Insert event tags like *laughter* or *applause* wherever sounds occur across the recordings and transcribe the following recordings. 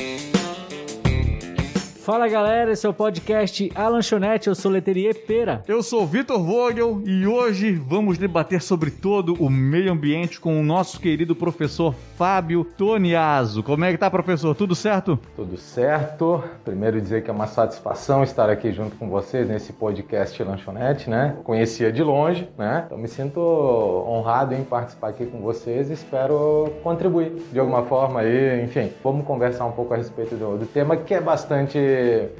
Thank you. Fala galera, esse é o podcast A Lanchonete, eu sou Leterier Pera. Eu sou Vitor Vogel e hoje vamos debater sobre todo o meio ambiente com o nosso querido professor Fábio Toniaso. Como é que tá, professor? Tudo certo? Tudo certo. Primeiro dizer que é uma satisfação estar aqui junto com vocês nesse podcast Lanchonete, né? Conhecia de longe, né? Então me sinto honrado em participar aqui com vocês e espero contribuir de alguma forma aí. Enfim, vamos conversar um pouco a respeito do, do tema que é bastante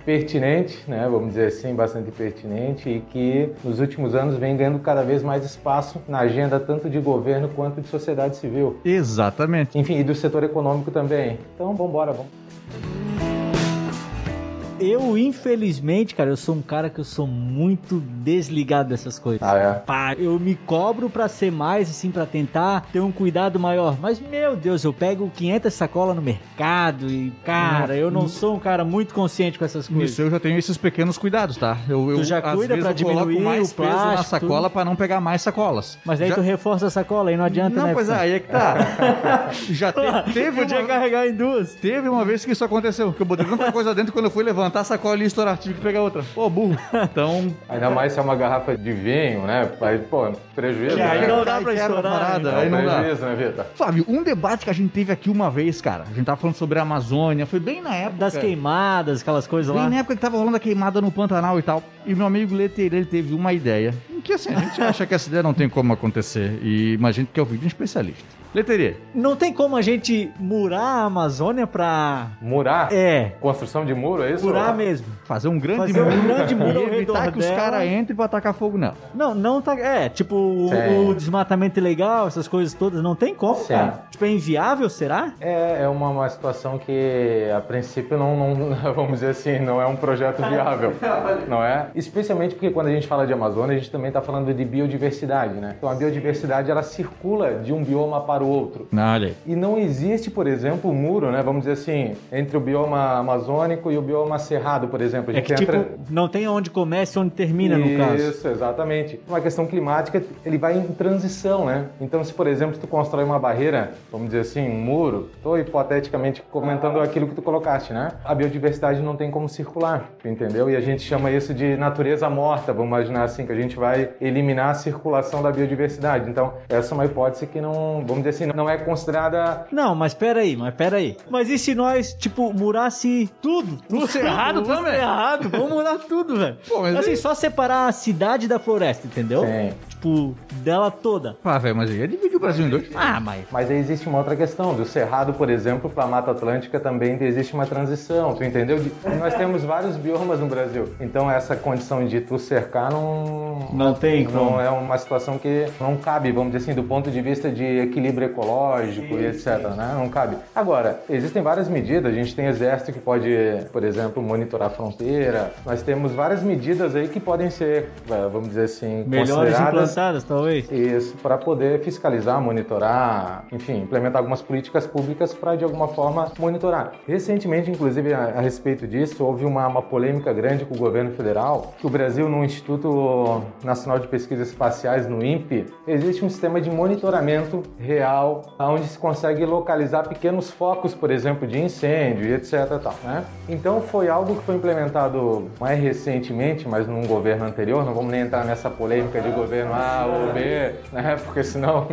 pertinente, né, vamos dizer assim, bastante pertinente e que nos últimos anos vem ganhando cada vez mais espaço na agenda tanto de governo quanto de sociedade civil. Exatamente. Enfim, e do setor econômico também. Então, vamos embora, vamos. Eu, infelizmente, cara, eu sou um cara que eu sou muito desligado dessas coisas. Ah, é? Pá, eu me cobro pra ser mais, assim, pra tentar ter um cuidado maior. Mas, meu Deus, eu pego 500 sacolas no mercado e, cara, eu não sou um cara muito consciente com essas coisas. Isso eu já tenho esses pequenos cuidados, tá? Eu, eu Tu já cuida pra eu diminuir mais o peso na plástico, sacola tudo? para não pegar mais sacolas. Mas aí já... tu reforça a sacola, aí não adianta, Não, né? pois é, aí é que tá. *laughs* já te- teve Podia uma... carregar em duas. Teve uma vez que isso aconteceu, que eu botei tanta coisa dentro quando eu fui levantar a sacola e estourar, tive que pegar outra. Pô, burro. *laughs* Então, Ainda mais se é uma garrafa de vinho, né? Aí, pô, prejuízo. Que aí né? não dá pra estourar, parada, né? Aí um não dá. prejuízo, né, Vitor? Flávio, um debate que a gente teve aqui uma vez, cara, a gente tava falando sobre a Amazônia, foi bem na época... Das queimadas, aquelas coisas Bem lá. na época que tava rolando a queimada no Pantanal e tal. E meu amigo Leteira, ele teve uma ideia. Que assim, a gente *laughs* acha que essa ideia não tem como acontecer. E, mas a gente quer ouvir de um especialista. Leteria, Não tem como a gente murar a Amazônia pra. Murar? É, Construção de muro, é isso? murar mesmo. fazer um grande Fazer um muro grande muro e evitar que os caras entrem pra tacar fogo nela. Não, não tá. É, tipo, o, o desmatamento ilegal, essas coisas todas, não tem como, Sim. cara. Tipo, é inviável, será? É, é uma, uma situação que, a princípio, não, não- *laughs* vamos dizer assim, não é um projeto viável, *laughs* não é? Especialmente porque quando a gente fala de Amazônia, a gente também está falando de biodiversidade, né? Então a biodiversidade, ela circula de um bioma para o outro. Olha. E não existe, por exemplo, um muro, né? Vamos dizer assim, entre o bioma amazônico e o bioma cerrado, por exemplo. A É que, tipo, entra- não tem onde começa e onde termina, no caso. Isso, exatamente. Uma questão climática, ele vai em transição, né? Então, se por exemplo, tu constrói uma barreira, vamos dizer assim, um muro, estou hipoteticamente comentando aquilo que tu colocaste, né? A biodiversidade não tem como circular, entendeu? E a gente chama isso de natureza morta, vamos imaginar assim, que a gente vai eliminar a circulação da biodiversidade. Então, essa é uma hipótese que não, vamos dizer assim, não é considerada Não, mas peraí, mas peraí. Mas e se nós, tipo, murasse tudo? No cerrado tudo também? cerrado, vamos murar tudo, velho. Pô, mas assim, aí- só separar a cidade da floresta, entendeu? Sim. Tipo, dela toda. Ah, velho, mas aí é dividir o Brasil em dois. Ah, mas Mas aí existe uma outra questão. Do Cerrado, por exemplo, para a Mata Atlântica também existe uma transição, tu entendeu? De- Nós temos vários biomas no Brasil. Então essa condição de tu cercar não... Não tem como. Não é uma situação que não cabe, vamos dizer assim, do ponto de vista de equilíbrio ecológico e etc, né? Não cabe. Agora, existem várias medidas. A gente tem exército que pode, por exemplo, monitorar a fronteira. Nós temos várias medidas aí que podem ser, eh, vamos dizer assim, melhores implantadas, talvez. isso, para poder fiscalizar, monitorar, enfim, implementar algumas políticas públicas para de alguma forma monitorar. Recentemente, inclusive, a, a respeito disso, houve uma, uma polêmica grande com o governo federal, que o Brasil, no Instituto Nacional de Pesquisas Espaciais, no INPE, existe um sistema de monitoramento real, onde se consegue localizar pequenos focos, por exemplo, de incêndio e etc. Tal, né? Então, foi algo que foi implementado mais recentemente, mas num governo anterior, não vamos nem entrar nessa polêmica de governo A ou B, né? *laughs* Porque senão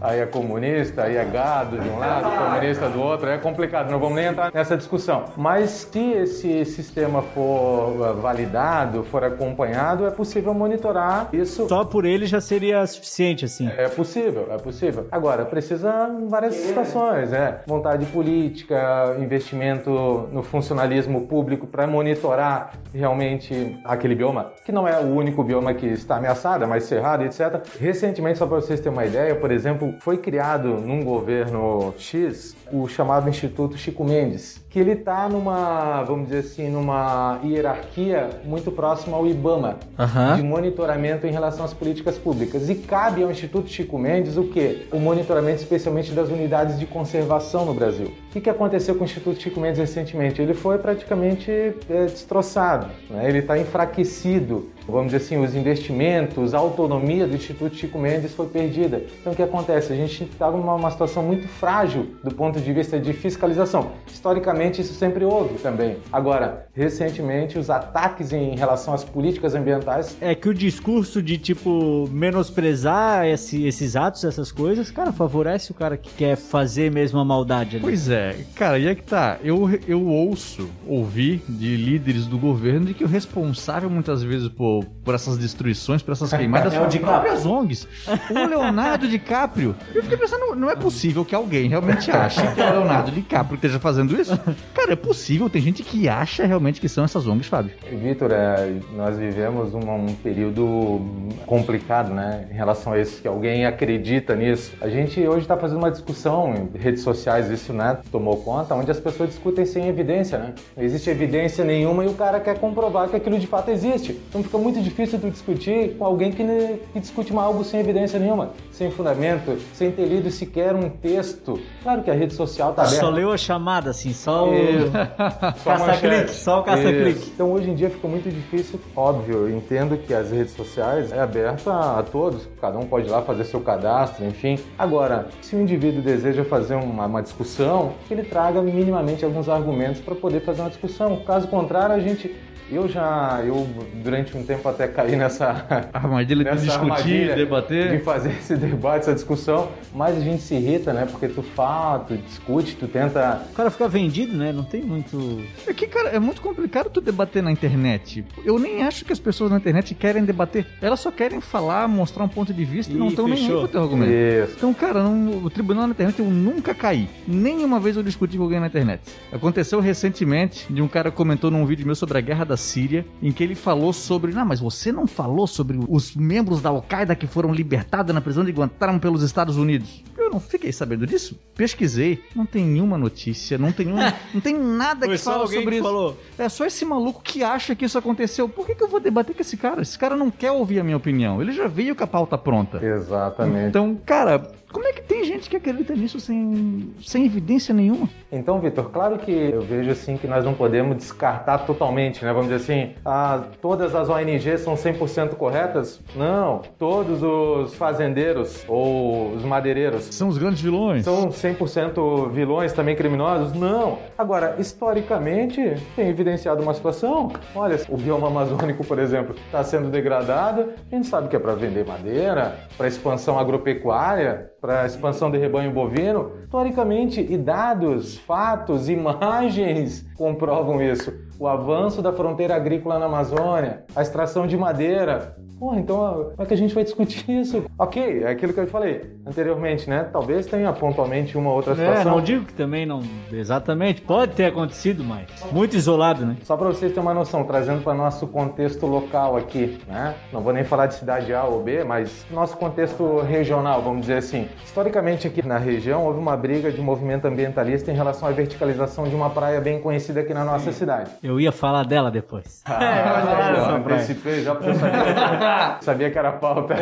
aí é comunista, aí é gado de um lado, comunista do outro, é complicado, não vamos nem entrar nessa discussão. Mas se esse sistema for uh, validado, for acompanhado, é possível monitorar isso. Só por ele já seria suficiente, assim. É possível, é possível. Agora, precisa várias situações, né? Vontade política, investimento no funcionalismo público para monitorar realmente aquele bioma, que não é o único bioma que está ameaçado, é mais cerrado, etc. Recentemente, só para vocês terem uma ideia, por exemplo, foi criado num governo X o chamado Instituto Chico Mendes, que ele está numa, vamos dizer assim, numa hierarquia muito próxima ao IBAMA, Aham. de monitoramento em relação às políticas públicas. E cabe ao Instituto Chico Mendes o quê? O monitoramento especialmente das unidades de conservação no Brasil. O que, aconteceu com o Instituto Chico Mendes recentemente? Ele foi praticamente é, destroçado, né? ele está enfraquecido vamos dizer assim, os investimentos, a autonomia do Instituto Chico Mendes foi perdida. Então o que acontece? A gente está numa situação muito frágil do ponto de vista de fiscalização. Historicamente isso sempre houve também. Agora, recentemente os ataques em relação às políticas ambientais É que o discurso de, tipo, menosprezar esse- esses atos, essas coisas, cara, favorece o cara que quer fazer mesmo a maldade ali. Pois é, cara, e é que tá. Eu, eu ouço, ouvi de líderes do governo de que o responsável muitas vezes por, por essas destruições, por essas *laughs* queimadas, É o são as DiCaprio. próprias ONGs. O Leonardo DiCaprio. Eu fiquei pensando, não é possível que alguém realmente *laughs* ache que é o Leonardo DiCaprio que esteja fazendo isso. Cara, é possível, tem gente que acha realmente que são essas ONGs, Fábio. Vitor, é, nós vivemos um, um período complicado, né, em relação a isso, que alguém acredita nisso. A gente hoje está fazendo uma discussão em redes sociais, isso, né, tomou conta, onde as pessoas discutem sem evidência, né? Não existe evidência nenhuma e o cara quer comprovar que aquilo de fato existe. Então fica muito difícil tu discutir com alguém que, que discute algo sem evidência nenhuma, sem fundamento, sem ter lido sequer um texto. Claro que a rede social tá aberta. Só leu a chamada, assim, só o. *laughs* Só caça-clique, só o caça-clique. Então hoje em dia ficou muito difícil. Óbvio, eu entendo que as redes sociais é aberta a, a todos, cada um pode ir lá fazer seu cadastro, enfim. Agora, se o indivíduo deseja fazer uma, uma discussão, que ele traga minimamente alguns argumentos para poder fazer uma discussão. Caso contrário, a gente. Eu já, eu durante um tempo até caí nessa, A *laughs* armadilha de nessa discutir, armadilha debater. de fazer esse debate, essa discussão, mas a gente se irrita, né? Porque tu fala, tu discute, tu tenta O cara fica vendido, né? Não tem muito. É que, cara, é muito complicado tu debater na internet. Eu nem acho que as pessoas na internet querem debater. Elas só querem falar, mostrar um ponto de vista e, não Ih, estão nem aí pro teu argumento. Isso. Então, cara, não- o tribunal na internet eu nunca caí. Nenhuma vez eu discuti com alguém na internet. Aconteceu recentemente de um cara comentou num vídeo meu sobre a guerra da Síria, em que ele falou sobre. Não, mas você não falou sobre os membros da Al-Qaeda que foram libertados na prisão de Guantánamo pelos Estados Unidos. Eu não fiquei sabendo disso. Pesquisei, não tem nenhuma notícia, não tem, um, *laughs* não tem nada que fala sobre que isso. falou. É só esse maluco que acha que isso aconteceu. Por que, que eu vou debater com esse cara? Esse cara não quer ouvir a minha opinião. Ele já veio com a pauta pronta. Exatamente. Então, cara, como é que tem gente que acredita nisso sem, sem evidência nenhuma? Então, Vitor, claro que eu vejo assim que nós não podemos descartar totalmente, né? Vamos dizer assim, ah, todas as ONGs são 100% corretas? Não. Todos os fazendeiros ou os madeireiros São os grandes vilões. são 100% vilões, também criminosos? Não. Agora, historicamente, tem evidenciado uma situação. Olha, o bioma amazônico, por exemplo, está sendo degradado. A gente sabe que é para vender madeira, para expansão agropecuária, para expansão de rebanho bovino. Historicamente, e dados, fatos, imagens *laughs* comprovam isso. O avanço da fronteira agrícola na Amazônia, a extração de madeira, Pô, então como é que a gente vai discutir *laughs* isso? Ok, é aquilo que eu falei anteriormente, né? Talvez tenha pontualmente uma outra É, situação. não digo que também não. Exatamente. Pode ter acontecido, mas. Muito isolado, né? Só para vocês terem uma noção, trazendo para nosso contexto local aqui, né? Não vou nem falar de cidade A ou B, mas nosso contexto regional, vamos dizer assim. Historicamente aqui na região houve uma briga de movimento ambientalista em relação à verticalização de uma praia bem conhecida aqui na nossa cidade. Eu ia falar dela depois. Ah, *laughs* praia. Antecipei já porque eu sabia, sabia que era pauta.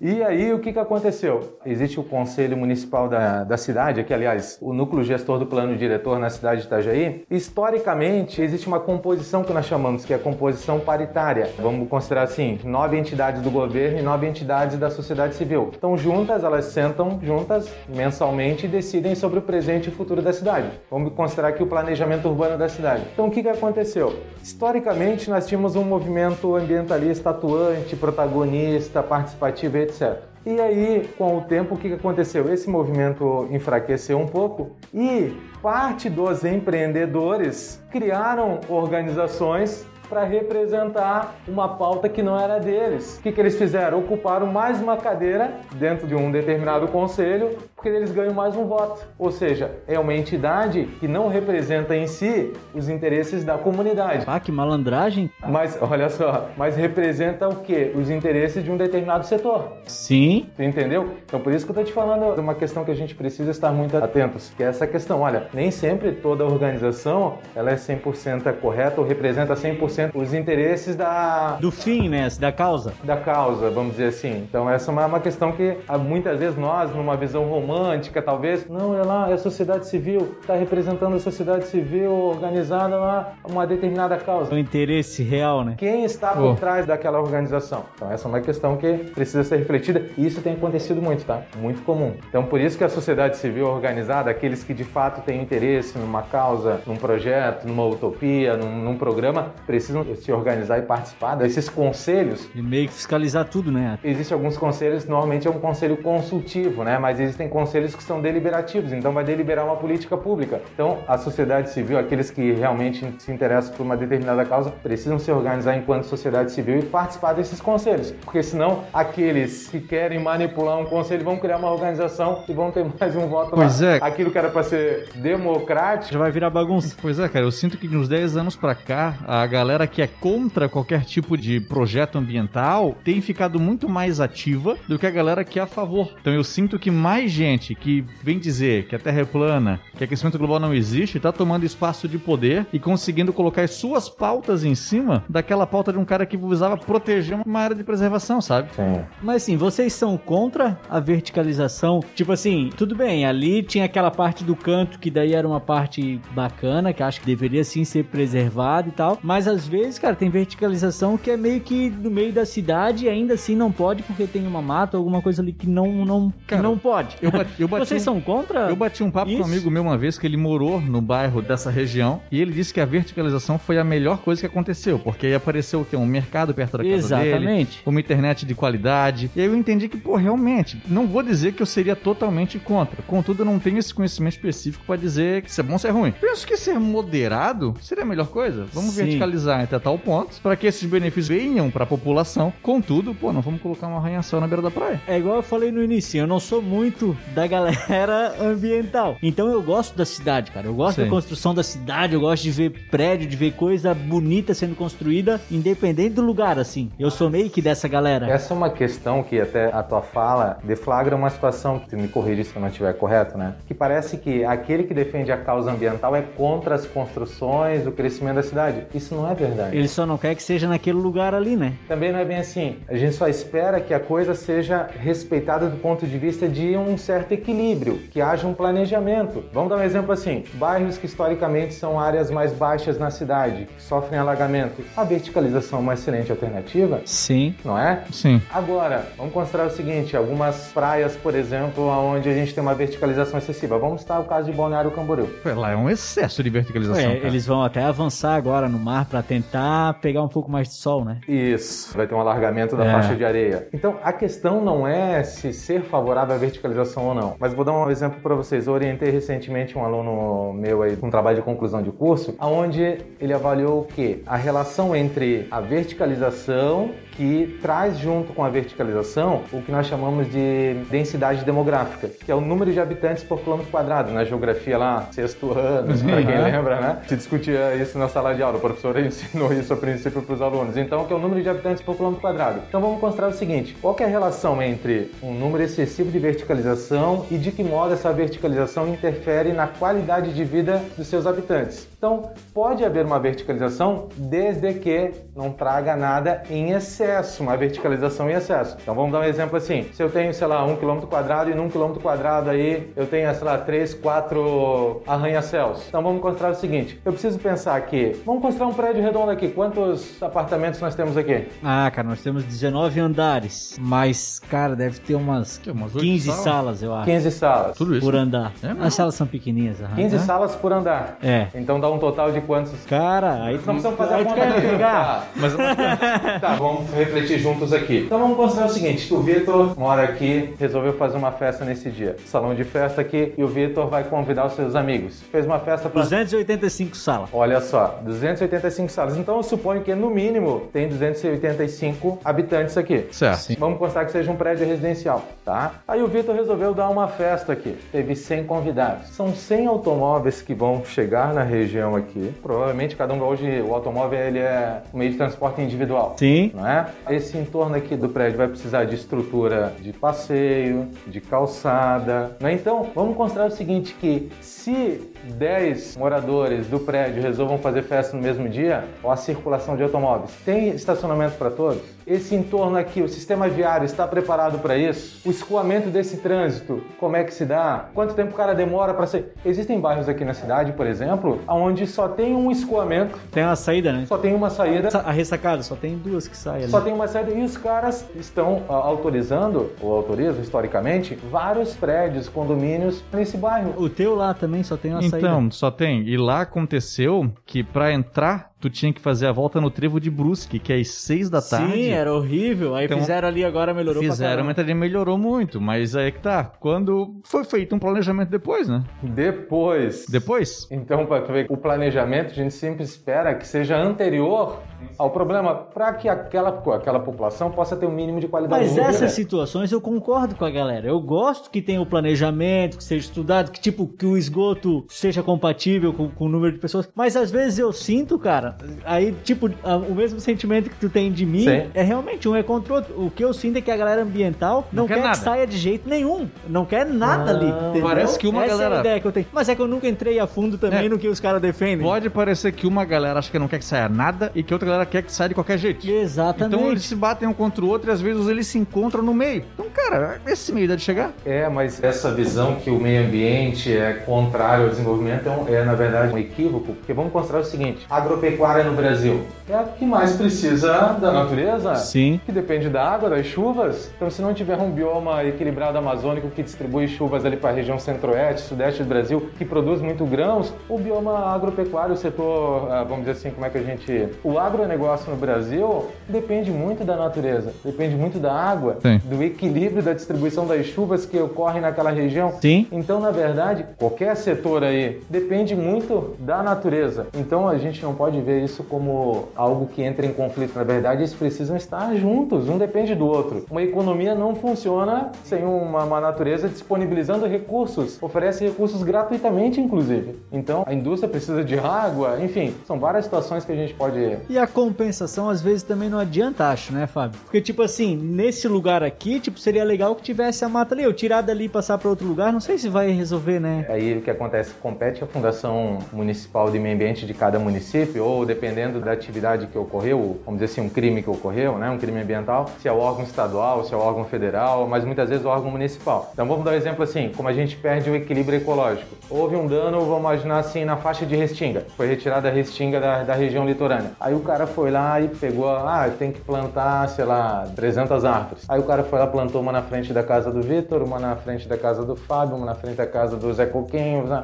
E aí, o que, que aconteceu? Existe o Conselho Municipal da, da cidade, aqui, aliás, o núcleo gestor do plano diretor na cidade de Itajaí. Historicamente, existe uma composição que nós chamamos, que é a composição paritária. Vamos considerar assim, nove entidades do governo e nove entidades da sociedade civil. Então, juntas, elas sentam juntas mensalmente e decidem sobre o presente e o futuro da cidade. Vamos considerar aqui o planejamento urbano da cidade. Então, o que, que aconteceu? Historicamente, nós tínhamos um movimento ambientalista atuante, protagonista, participativo, etc. E aí, com o tempo, o que que aconteceu? Esse movimento enfraqueceu um pouco e parte dos empreendedores criaram organizações para representar uma pauta que não era deles. O que, que eles fizeram? Ocuparam mais uma cadeira dentro de um determinado conselho, porque eles ganham mais um voto. Ou seja, é uma entidade que não representa em si os interesses da comunidade. Ah, que malandragem. Mas, olha só, mas representa o quê? Os interesses de um determinado setor. Sim. Tu entendeu? Então por isso que eu tô te falando de uma questão que a gente precisa estar muito atentos, que é essa questão. Olha, nem sempre toda organização ela é 100% correta ou representa 100% os interesses da, Do fim, né? Da causa. da causa, vamos dizer assim. Então essa é uma, uma questão que ah, muitas vezes nós, numa visão romântica romântica, talvez. Não, é lá, é a sociedade civil, está representando a sociedade civil organizada lá uma determinada causa. O interesse real, né? Quem está por trás daquela organização? Então, essa é uma questão que precisa ser refletida e isso tem acontecido muito, tá? Muito comum. Então, por isso que a sociedade civil organizada, aqueles que de fato têm interesse numa causa, num projeto, numa utopia, num, num programa, precisam se organizar e participar desses conselhos. E meio que fiscalizar tudo, né? Existem alguns conselhos, normalmente é um conselho consultivo, né? Mas existem conselhos que são deliberativos, então vai deliberar uma política pública. Então, a sociedade civil, aqueles que realmente se interessam por uma determinada causa, precisam se organizar enquanto sociedade civil e participar desses conselhos. Porque senão, aqueles que querem manipular um conselho vão criar uma organização e vão ter mais um voto pois lá. É. Aquilo que era para ser democrático. Já vai virar bagunça. Pois é, cara, eu sinto que nos 10 anos pra cá, a galera que é contra qualquer tipo de projeto ambiental tem ficado muito mais ativa do que a galera que é a favor. Então eu sinto que mais gente que vem dizer que a Terra é plana, que aquecimento global não existe, tá tomando espaço de poder e conseguindo colocar as suas pautas em cima daquela pauta de um cara que visava proteger uma área de preservação, sabe? Sim. Mas assim, vocês são contra a verticalização? Tipo assim, tudo bem, ali tinha aquela parte do canto que daí era uma parte bacana, que acho que deveria sim ser preservada e tal. Mas às vezes, cara, tem verticalização que é meio que no meio da cidade e ainda assim não pode porque tem uma mata ou alguma coisa ali que não, não, que Cara, não pode. Eu bati, eu bati Vocês um- são contra? Eu bati um papo com um Isso. amigo meu uma vez que ele morou no bairro dessa região e ele disse que a verticalização foi a melhor coisa que aconteceu, porque aí apareceu o quê? Um mercado perto da casa dele, Exatamente. uma internet de qualidade. E aí eu entendi que, pô, realmente, não vou dizer que eu seria totalmente contra. Contudo, eu não tenho esse conhecimento específico pra dizer que isso é bom ou se é ruim. Penso que ser moderado seria a melhor coisa. Vamos Sim. verticalizar até tal ponto para que esses benefícios venham pra população. Contudo, pô, não vamos colocar um arranha-céu na beira da praia. É igual eu falei no início, eu não sou muito da galera *laughs* ambiental. Então eu gosto da cidade, cara. Eu gosto Sim. da construção da cidade, eu gosto de ver prédio, de ver coisa bonita sendo construída, independente do lugar, assim. Eu sou meio que dessa galera. Essa é uma questão que até a tua fala deflagra uma situação, que tu me corrige se eu não estiver correto, né? Que parece que aquele que defende a causa ambiental é contra as construções, o crescimento da cidade. Isso não é verdade. Ele só não quer que seja naquele lugar ali, né? Também não é bem assim. A gente só espera que a coisa seja respeitada do ponto de vista de um certo equilíbrio, que haja um planejamento. Vamos dar um exemplo assim: bairros que historicamente são áreas mais baixas na cidade, que sofrem alagamento. A verticalização é uma excelente alternativa, Sim. não é? Sim. Agora, vamos considerar o seguinte: algumas praias, por exemplo, onde a gente tem uma verticalização excessiva. Vamos citar o caso de Balneário Camboriú. Lá é um excesso de verticalização. É, eles vão até avançar agora no mar pra tentar pegar um pouco mais de sol, né? Isso, vai ter um alargamento da É. faixa de areia. Então, a questão não é se ser favorável à verticalização ou não. Mas vou dar um exemplo para vocês. Eu orientei recentemente um aluno meu aí um trabalho de conclusão de curso, onde ele avaliou o quê? A relação entre a verticalização que traz junto com a verticalização o que nós chamamos de densidade demográfica, que é o número de habitantes por quilômetro quadrado. Na geografia lá, sexto ano, para quem Uhum. lembra, né? Se discutia isso na sala de aula, o professor *laughs* ensinou isso a princípio para os alunos. Então, que é o número de habitantes por quilômetro quadrado. Então, vamos considerar o seguinte: qual é a relação entre um número excessivo de verticalização e de que modo essa verticalização interfere na qualidade de vida dos seus habitantes? Então, pode haver uma verticalização desde que não traga nada em excesso, uma verticalização em excesso. Então, vamos dar um exemplo assim: se eu tenho, sei lá, um quilômetro quadrado e num quilômetro quadrado aí eu tenho, sei lá, três, quatro arranha-céus. Então, vamos considerar o seguinte: eu preciso pensar que, vamos construir um prédio redondo aqui. Quantos apartamentos nós temos aqui? Ah, cara, nós temos 19 andares. Mas, cara, deve ter umas, Que, umas oito 15 salas? salas, eu acho. 15 salas. Tudo isso. Por andar. É? As salas são pequenininhas. aham. 15 É? salas por andar. É. Então dá um total de quantos? Cara, aí Nós não precisamos fazer a tu conta aqui. pegar. Tá, mas *laughs* tá, vamos refletir juntos aqui. Então vamos considerar o seguinte, que o Vitor mora aqui, resolveu fazer uma festa nesse dia. Salão de festa aqui e o Vitor vai convidar os seus amigos. Fez uma festa para 285 salas. Olha só, 285 salas. Então eu suponho que no mínimo tem 285 habitantes aqui. Certo. Vamos considerar que seja um prédio residencial, tá? Aí o Vitor resolveu dar uma festa aqui. Teve 100 convidados. São 100 automóveis que vão chegar na região aqui. Provavelmente cada um hoje o automóvel ele é um meio de transporte individual. Sim. Não é? Esse entorno aqui do prédio vai precisar de estrutura de passeio, de calçada. Não é? Então, vamos considerar o seguinte que se 10 moradores do prédio resolvam fazer festa no mesmo dia, ou a circulação de automóveis, tem estacionamento para todos? Esse entorno aqui, o sistema viário está preparado para isso? O escoamento desse trânsito, como é que se dá? Quanto tempo o cara demora para sair? Existem bairros aqui na cidade, por exemplo, onde só tem um escoamento, Tem uma saída, né? só tem uma saída, A ressacada, só tem duas que saem só tem uma saída e os caras estão autorizando, ou autorizam historicamente, vários prédios, condomínios nesse bairro. O teu lá também só tem uma saída. Então, só tem. E lá aconteceu que pra entrar, tu tinha que fazer a volta no trevo de Brusque, que é às seis da tarde. Sim, era horrível. Aí Então, fizeram ali agora, melhorou pra Fizeram, mas também melhorou muito. Mas aí que tá. Quando foi feito um planejamento depois, né? Depois. Depois? Então, para tu ver, o planejamento a gente sempre espera que seja anterior ao problema, para que aquela, aquela população possa ter um mínimo de qualidade Mas de vida. essas situações eu concordo com a galera. Eu gosto que tenha o planejamento, que seja estudado, que tipo, que o esgoto seja compatível com, com o número de pessoas. Mas às vezes eu sinto, cara, aí tipo, o mesmo sentimento que tu tem de mim Sim. é realmente um é contra o outro. O que eu sinto é que a galera ambiental não, Não quer quer, que saia de jeito nenhum. Não quer nada ali. entendeu? parece que uma Essa é galera- a ideia que eu tenho. Mas é que eu nunca entrei a fundo também É. no que os caras defendem. Pode parecer que uma galera acha que não quer que saia nada e que outra galera quer que saia de qualquer jeito. Exatamente. Então eles se batem um contra o outro e às vezes eles se encontram no meio. Então, cara, esse meio dá de chegar. É, mas essa visão que o meio ambiente é contrário ao desenvolvimento é, um- é, na verdade, um equívoco, porque vamos considerar o seguinte: a agropecuária no Brasil é a que mais precisa da natureza. Sim. Que depende da água, das chuvas. Então, se não tiver um bioma equilibrado amazônico que distribui chuvas ali para a região centro-oeste, sudeste do Brasil, que produz muito grãos, o bioma agropecuário, o setor, ah, vamos dizer assim, como é que a gente. O agronegócio no Brasil depende muito da natureza, depende muito da água, Sim. do equilíbrio da distribuição das chuvas que ocorrem naquela região. Sim. Então, na verdade, qualquer setor aí depende muito da natureza. Então, a gente não pode ver isso como algo que entra em conflito. Na verdade, eles precisam estar juntos, um depende do outro. Uma economia não funciona sem uma, uma natureza disponibilizando recursos, oferece recursos gratuitamente, inclusive. Então, a indústria precisa de água, enfim, são várias situações que a gente pode. E a compensação às vezes também não adianta, acho, né, Fábio? Porque, tipo assim, nesse lugar aqui, tipo, seria legal que tivesse a mata ali. Eu tirar dali e passar pra outro lugar, não sei se vai resolver, né? Aí o que acontece? Compete a Fundação Municipal de Meio Ambiente de cada município, ou dependendo da atividade que ocorreu, vamos dizer assim, um crime que ocorreu, né? um crime ambiental, se é o órgão estadual, se é o órgão federal, mas muitas vezes o órgão municipal. Então vamos dar um exemplo assim, como a gente perde o equilíbrio ecológico. Houve um dano, vamos imaginar assim, na faixa de Restinga. Foi retirada a Restinga da, da região litorânea. Aí o cara foi lá e pegou, ah, tem que plantar, sei lá, 300 árvores. Aí o cara foi lá, plantou uma na frente da casa do Vitor, uma na frente da casa do Fábio, uma na frente da casa do Zé Coquinho. né?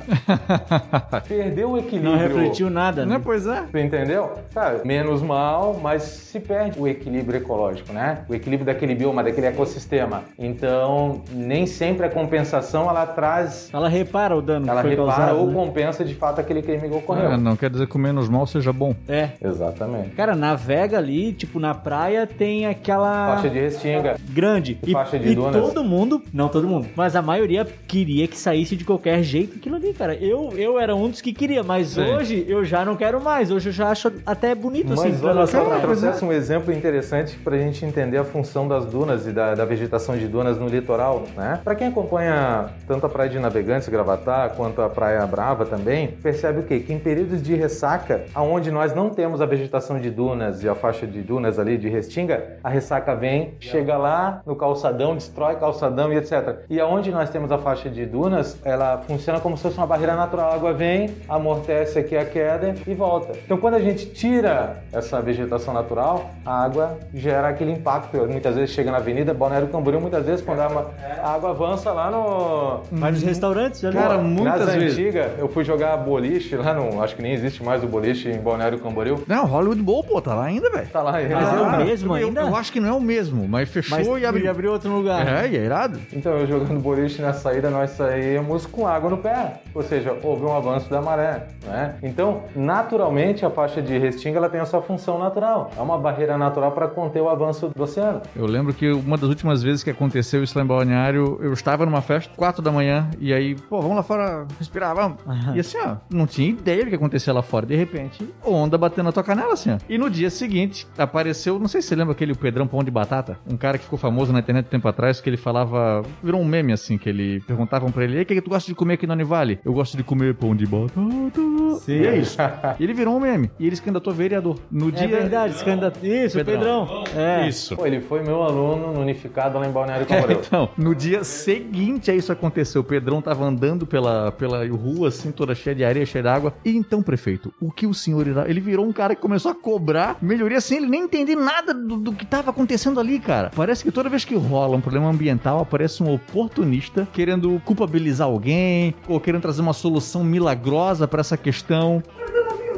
*laughs* Perdeu o equilíbrio. Não refletiu nada, Né? né? Pois é. Tu entendeu? Sabe, menos mal, mas se perde o equilíbrio ecológico, né? O equilíbrio daquele bioma, daquele ecossistema. Então, nem sempre a compensação ela traz, Ela repara o dano ela que foi repara causado. ou né? compensa de fato aquele crime que ocorreu. É, não quer dizer que o menos mal seja bom. É. Exatamente. Cara, navega ali, tipo, na praia tem aquela. Faixa de restinga. grande. E faixa de e dunas. todo mundo, não todo mundo, mas a maioria queria que saísse de qualquer jeito aquilo ali, cara. Eu, eu era um dos que queria, mas Sim. hoje eu já não quero mais. Hoje eu já acho até bonito assim. Mas olha só, trouxesse um exemplo interessante para a gente entender a função das dunas e da, da vegetação de dunas no litoral, né? Para quem acompanha tanto a Praia de Navegantes, Gravatá, quanto a Praia Brava também, percebe o quê? Que em períodos de ressaca, aonde nós não temos a vegetação de dunas e a faixa de dunas ali de restinga, a ressaca vem, chega lá no calçadão, destrói calçadão e etc. E aonde nós temos a faixa de dunas, ela funciona como se fosse uma barreira natural. A água vem, amortece aqui a queda e volta. Então, quando a gente tira essa vegetação natural, a água gera aquele impacto. Muitas vezes chega na avenida, Balneário Camboriú, muitas vezes quando a água, a água avança lá no... Mas nos restaurantes, já Cara, muitas Nas vezes. antigas, eu fui jogar boliche lá no... Acho que nem existe mais o boliche em Balneário Camboriú. Não, Hollywood Bowl, pô, tá lá ainda, velho. Tá lá Mas é o Ah, mesmo eu, ainda? Eu acho que não é o mesmo, mas fechou Mas e abriu. abriu outro lugar. É, e é irado. Então, eu jogando boliche na saída, nós saímos com água no pé. Ou seja, houve um avanço da maré. Né? Então, naturalmente, a faixa de restinga ela tem a sua função natural. É uma barreira natural para conter o avanço do oceano. Eu lembro que uma das últimas vezes que aconteceu isso lá em Balneário, eu estava numa festa, quatro da manhã, e aí, pô, vamos lá fora respirar, vamos. E assim, ó, não tinha ideia do que acontecia lá fora. De repente, onda batendo na tua canela, assim, ó. E no dia seguinte, apareceu, não sei se você lembra aquele Pedrão Pão de Batata, um cara que ficou famoso na internet um tempo atrás, que ele falava, virou um meme, assim, que ele perguntavam pra ele, e o que, que tu gosta de comer aqui no Univale? Eu gosto de comer pão de batata. Sim. E é isso. E ele virou um meme. E ele se candidatou a vereador. No É dia. verdade, esse candidato. Isso, Pedrão. Pedrão. É. Isso. Pô, ele foi meu aluno no Unificado lá em Balneário Camboriú. Então, no dia seguinte a isso aconteceu, o Pedrão tava andando pela, pela rua, assim, toda cheia de areia, cheia de água. E então, prefeito, o que o senhor irá... Ele virou um cara que começou a cobrar melhoria sem ele nem entender nada do, do que tava acontecendo ali, cara. Parece que toda vez que rola um problema ambiental, aparece um oportunista querendo culpabilizar alguém, ou querendo trazer uma solução milagrosa pra essa questão.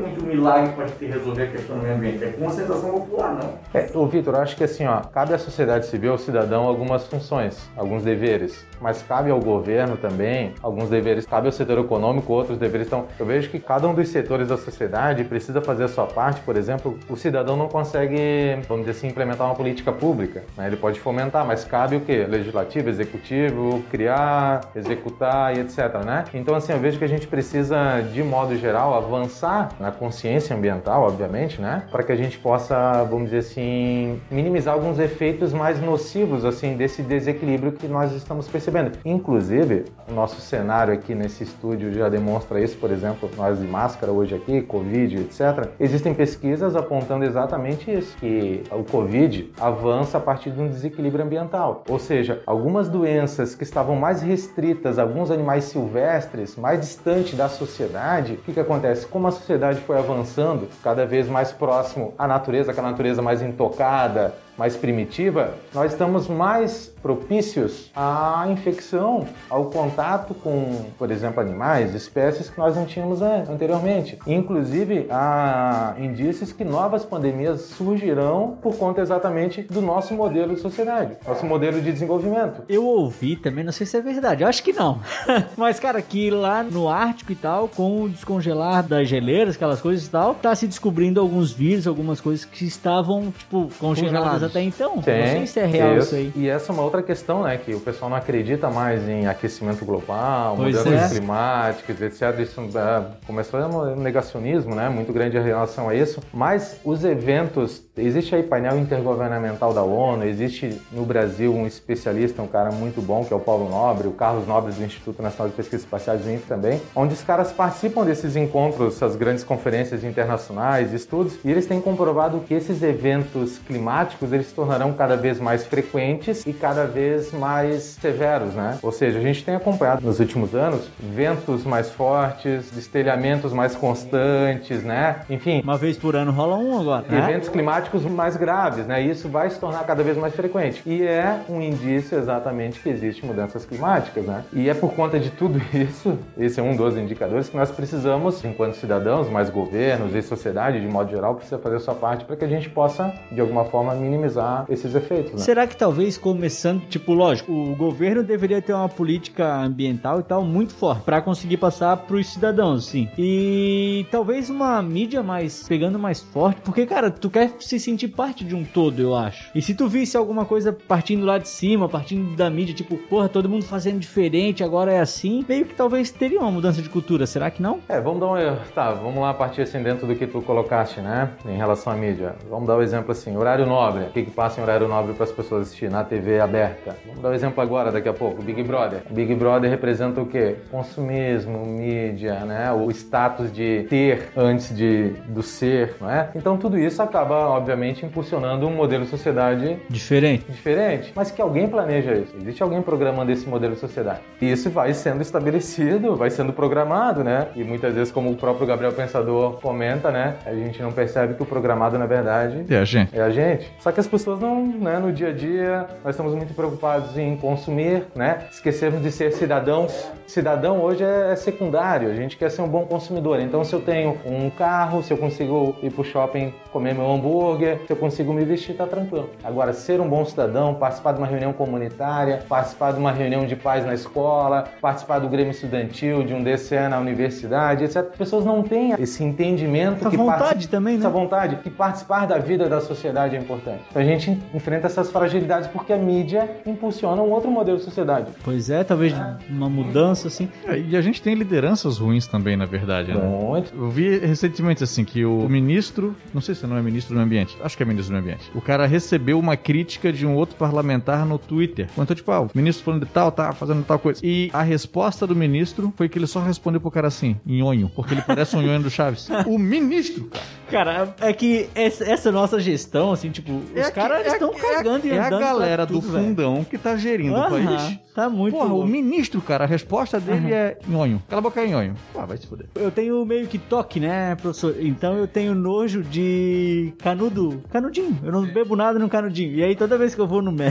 Muito milagre para te resolver a questão do meio ambiente. É concentração popular, não. É, ô Vitor, acho que assim, ó, cabe à sociedade civil, ao cidadão, algumas funções, alguns deveres, mas cabe ao governo também alguns deveres, cabe ao setor econômico outros deveres. Então, eu vejo que cada um dos setores da sociedade precisa fazer a sua parte. Por exemplo, o cidadão não consegue, vamos dizer assim, implementar uma política pública, né? Ele pode fomentar, mas cabe o quê? Legislativo, executivo, criar, executar e etc, né? Então, assim, eu vejo que a gente precisa, de modo geral, avançar na consciência ambiental, obviamente, né? Para que a gente possa, vamos dizer assim, minimizar alguns efeitos mais nocivos, assim, desse desequilíbrio que nós estamos percebendo. Inclusive, o nosso cenário aqui nesse estúdio já demonstra isso, por exemplo, nós de máscara hoje aqui, Covid, etc. Existem pesquisas apontando exatamente isso, que o Covid avança a partir de um desequilíbrio ambiental. Ou seja, algumas doenças que estavam mais restritas alguns animais silvestres, mais distante da sociedade, o que, que acontece? Como a sociedade foi avançando cada vez mais próximo à natureza, com a natureza mais intocada, mais primitiva, nós estamos mais propícios à infecção, ao contato com, por exemplo, animais, espécies que nós não tínhamos anteriormente. Inclusive, há indícios que novas pandemias surgirão por conta exatamente do nosso modelo de sociedade, nosso modelo de desenvolvimento. Eu ouvi também, não sei se é verdade, eu acho que não. *laughs* Mas, cara, que lá no Ártico e tal, com o descongelar das geleiras, aquelas coisas e tal, tá se descobrindo alguns vírus, algumas coisas que estavam, tipo, congeladas até então. Tem, não sei se é real isso. isso aí. E essa é uma outra questão, né? Que o pessoal não acredita mais em aquecimento global, Pois mudanças é. climáticas, etc. Isso é, começou um negacionismo, né? Muito grande em relação a isso. Mas os eventos, existe aí painel intergovernamental da ONU, existe no Brasil um especialista, um cara muito bom, que é o Paulo Nobre, o Carlos Nobre do Instituto Nacional de Pesquisas Espaciais, do INPE também, onde os caras participam desses encontros, essas grandes conferências internacionais, estudos, e eles têm comprovado que esses eventos climáticos, eles se tornarão cada vez mais frequentes e cada vez mais severos, né? Ou seja, a gente tem acompanhado nos últimos anos ventos mais fortes, destelhamentos mais constantes, né? Enfim, Uma vez por ano rola um agora, né? eventos climáticos mais graves, né? E isso vai se tornar cada vez mais frequente. E é um indício exatamente que existe mudanças climáticas, né? E é por conta de tudo *laughs* isso, esse é um dos indicadores que nós precisamos, enquanto cidadãos, mais governos e sociedade de modo geral, precisa fazer a sua parte para que a gente possa, de alguma forma, minimizar esses efeitos, né? Será que talvez começando, tipo, lógico, o governo deveria ter uma política ambiental e tal muito forte pra conseguir passar pros cidadãos, sim. E talvez uma mídia mais pegando mais forte, porque cara, tu quer se sentir parte de um todo, eu acho. E se tu visse alguma coisa partindo lá de cima, partindo da mídia, tipo, porra, todo mundo fazendo diferente, agora é assim, meio que talvez teria uma mudança de cultura, será que não? É, vamos dar um. Tá, vamos lá partir assim dentro do que tu colocaste, né? Em relação à mídia. Vamos dar o um exemplo assim: horário nobre. O que, que passa em horário nobre para as pessoas assistir na TV aberta? Vamos dar um exemplo agora, daqui a pouco: Big Brother. Big Brother representa o quê? Consumismo, mídia, né? O status de ter antes de, do ser, não é? Então tudo isso acaba, obviamente, impulsionando um modelo de sociedade Diferente. diferente, mas que alguém planeja isso. Existe alguém programando esse modelo de sociedade. E isso vai sendo estabelecido, vai sendo programado, né? E muitas vezes, como o próprio Gabriel Pensador comenta, né? A gente não percebe que o programado, na verdade, É a gente. é a gente. Só que as pessoas não, né, no dia a dia, nós estamos muito preocupados em consumir, né? Esquecemos de ser cidadãos. Cidadão hoje é, é secundário, a gente quer ser um bom consumidor. Então, se eu tenho um carro, se eu consigo ir pro shopping comer meu hambúrguer, se eu consigo me vestir, tá tranquilo. Agora, ser um bom cidadão, participar de uma reunião comunitária, participar de uma reunião de paz na escola, participar do Grêmio Estudantil, de um DCE na universidade, etc. As pessoas não têm esse entendimento Essa que vontade particip- também, né? essa vontade que participar da vida da sociedade é importante. Então a gente enfrenta essas fragilidades porque a mídia impulsiona um outro modelo de sociedade. Pois é, talvez uma mudança assim. É, E a gente tem lideranças ruins também, na verdade, né? Muito. Eu vi recentemente assim que o ministro, não sei se não é ministro do meio ambiente, acho que é ministro do meio ambiente. O cara recebeu uma crítica de um outro parlamentar no Twitter. Contou tipo, ah, o ministro falando de tal, tá fazendo tal coisa. E a resposta do ministro foi que ele só respondeu pro cara assim, nhonho, porque ele parece um nhonho do Chaves. *laughs* o ministro, cara. Cara, é que essa, essa nossa gestão, assim, tipo, os É caras é estão é- cagando e é andando a galera do fundão que tá gerindo o Aham, país. Tá muito Porra, o louco. ministro, cara, a resposta dele é nhonho. Cala a boca, nhonho. Ah, vai se fuder. Eu tenho meio que toque, né, professor? Então eu tenho nojo de canudo. Canudinho. Eu não bebo nada no canudinho. E aí toda vez que eu vou no *laughs* Mac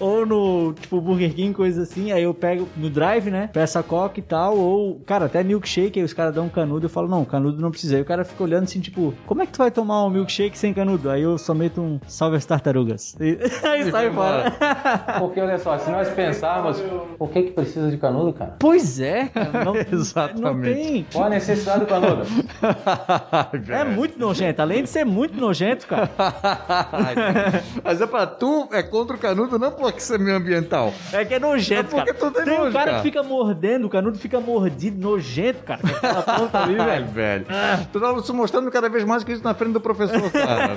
ou no, tipo, Burger King, coisa assim, aí eu pego no drive, né? Peço a coca e tal. Ou, cara, até milkshake, aí os caras dão um canudo. Eu falo, não, canudo não precisa. Aí o cara fica olhando assim, tipo, como é que tu vai tomar um milkshake sem canudo? Aí eu só meto um salve as tartarugas. E, *laughs* aí sai fora. *laughs* Porque olha só, se nós pensarmos, por que que precisa de canudo, cara? Pois é, cara. Não, *laughs* Exatamente. Não tem. Qual a necessidade do canudo? *laughs* É muito nojento. Além de ser muito nojento, cara. Mas é pra tu, é contra o canudo, não porque isso é meio ambiental. É que é nojento, É porque cara. tu tem tem um nojo, cara cara. que fica mordendo, o canudo fica mordido, nojento, cara. Aquela ali, Ai, velho. velho. Tu tá se mostrando cada vez mais que isso na frente do professor, cara.